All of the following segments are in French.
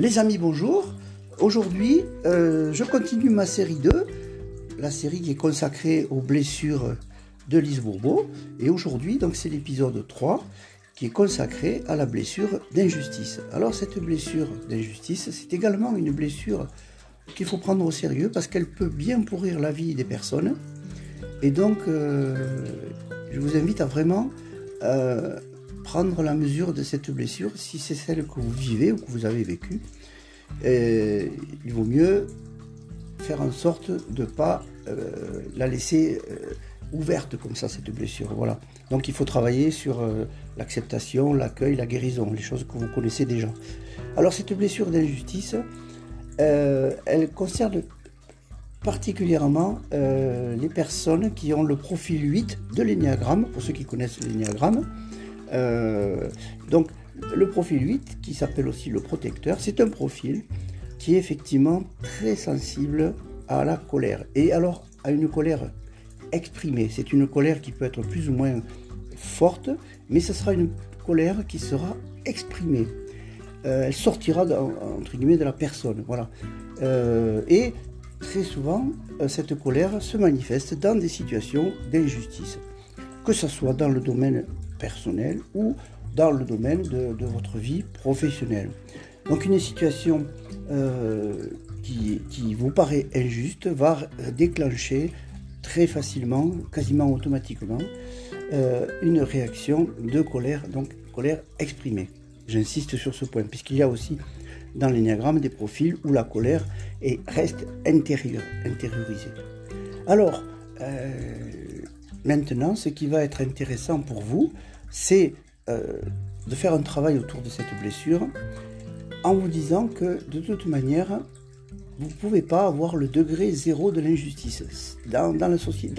Les amis, bonjour. Aujourd'hui, euh, je continue ma série 2, la série qui est consacrée aux blessures de Lise. Et aujourd'hui, donc, c'est l'épisode 3 qui est consacré à la blessure d'injustice. Alors, cette blessure d'injustice, c'est également une blessure qu'il faut prendre au sérieux parce qu'elle peut bien pourrir la vie des personnes. Et donc, euh, je vous invite à vraiment euh, prendre la mesure de cette blessure si c'est celle que vous vivez ou que vous avez vécue. il vaut mieux faire en sorte de ne pas euh, la laisser ouverte comme ça, cette blessure. Voilà. Donc il faut travailler sur l'acceptation, l'accueil, la guérison, les choses que vous connaissez déjà. Alors cette blessure d'injustice, elle concerne particulièrement euh, les personnes qui ont le profil 8 de l'énéagramme, pour ceux qui connaissent l'énéagramme. Euh, donc le profil 8, qui s'appelle aussi le protecteur, c'est un profil qui est effectivement très sensible à la colère. Et alors à une colère exprimée. C'est une colère qui peut être plus ou moins forte, mais ce sera une colère qui sera exprimée. Euh, elle sortira entre guillemets de la personne, voilà. et très souvent, euh, cette colère se manifeste dans des situations d'injustice, que ce soit dans le domaine personnel ou dans le domaine de, votre vie professionnelle. Donc une situation euh, qui, vous paraît injuste va déclencher très facilement, quasiment automatiquement, euh, une réaction de colère, donc colère exprimée. J'insiste sur ce point, puisqu'il y a aussi dans l'énéagramme des profils où la colère est, reste intérieure, intériorisée. Alors, euh, maintenant, ce qui va être intéressant pour vous, c'est euh, de faire un travail autour de cette blessure en vous disant que de toute manière, vous ne pouvez pas avoir le degré zéro de l'injustice. Dans,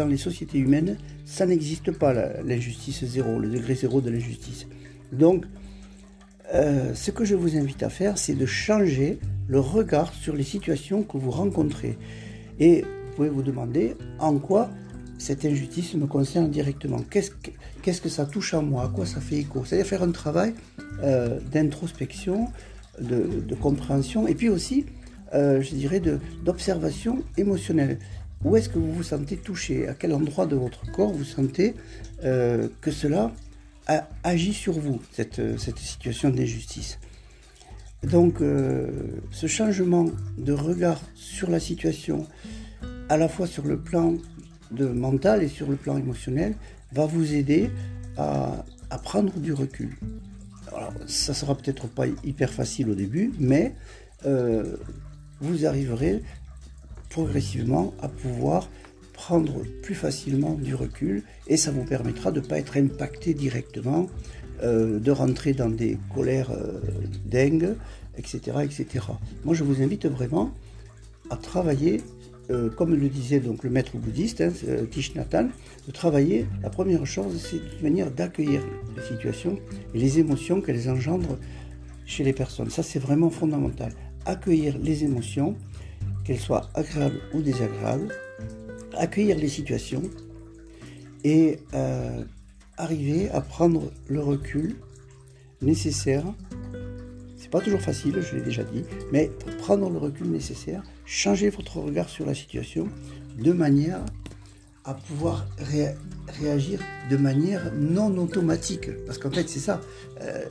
les sociétés humaines, ça n'existe pas l'injustice zéro, le degré zéro de l'injustice. Donc, euh, ce que je vous invite à faire, c'est de changer le regard sur les situations que vous rencontrez. Et vous pouvez vous demander en quoi cette injustice me concerne directement. Qu'est-ce que, ça touche à moi? À quoi ça fait écho? C'est-à-dire faire un travail euh, d'introspection, de, compréhension, et puis aussi, euh, je dirais, d'observation émotionnelle. Où est-ce que vous vous sentez touché? À quel endroit de votre corps vous sentez que cela agit sur vous, cette, cette situation d'injustice? Donc euh, ce changement de regard sur la situation, à la fois sur le plan de mental et sur le plan émotionnel, va vous aider à, prendre du recul. Alors, ça sera peut-être pas hyper facile au début, mais euh, vous arriverez progressivement à pouvoir prendre plus facilement du recul et ça vous permettra de ne pas être impacté directement, euh, de rentrer dans des colères euh, dingues, etc., etc. Moi, je vous invite vraiment à travailler, euh, comme le disait donc le maître bouddhiste, hein, Tish Nathan, de travailler, la première chose, c'est une manière d'accueillir les situations et les émotions qu'elles engendrent chez les personnes. Ça, c'est vraiment fondamental. Accueillir les émotions, qu'elles soient agréables ou désagréables, accueillir les situations et euh, arriver à prendre le recul nécessaire. C'est pas toujours facile, je l'ai déjà dit, mais prendre le recul nécessaire, changer votre regard sur la situation de manière à pouvoir réagir de manière non automatique. Parce qu'en fait, c'est ça. Euh,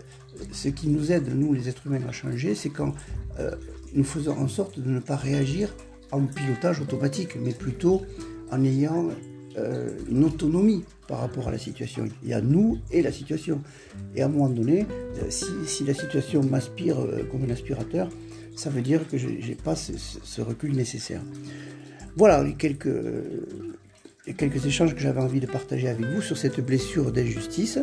ce qui nous aide, nous les êtres humains, à changer, c'est quand euh, nous faisons en sorte de ne pas réagir en pilotage automatique, mais plutôt en ayant euh, une autonomie par rapport à la situation. Il y a nous et la situation. Et à un moment donné, euh, si, la situation m'aspire euh, comme un aspirateur, ça veut dire que je n'ai pas ce, recul nécessaire. Voilà les quelques, les quelques échanges que j'avais envie de partager avec vous sur cette blessure d'injustice.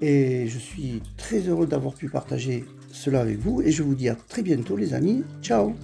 Et je suis très heureux d'avoir pu partager cela avec vous. Et je vous dis à très bientôt les amis. Ciao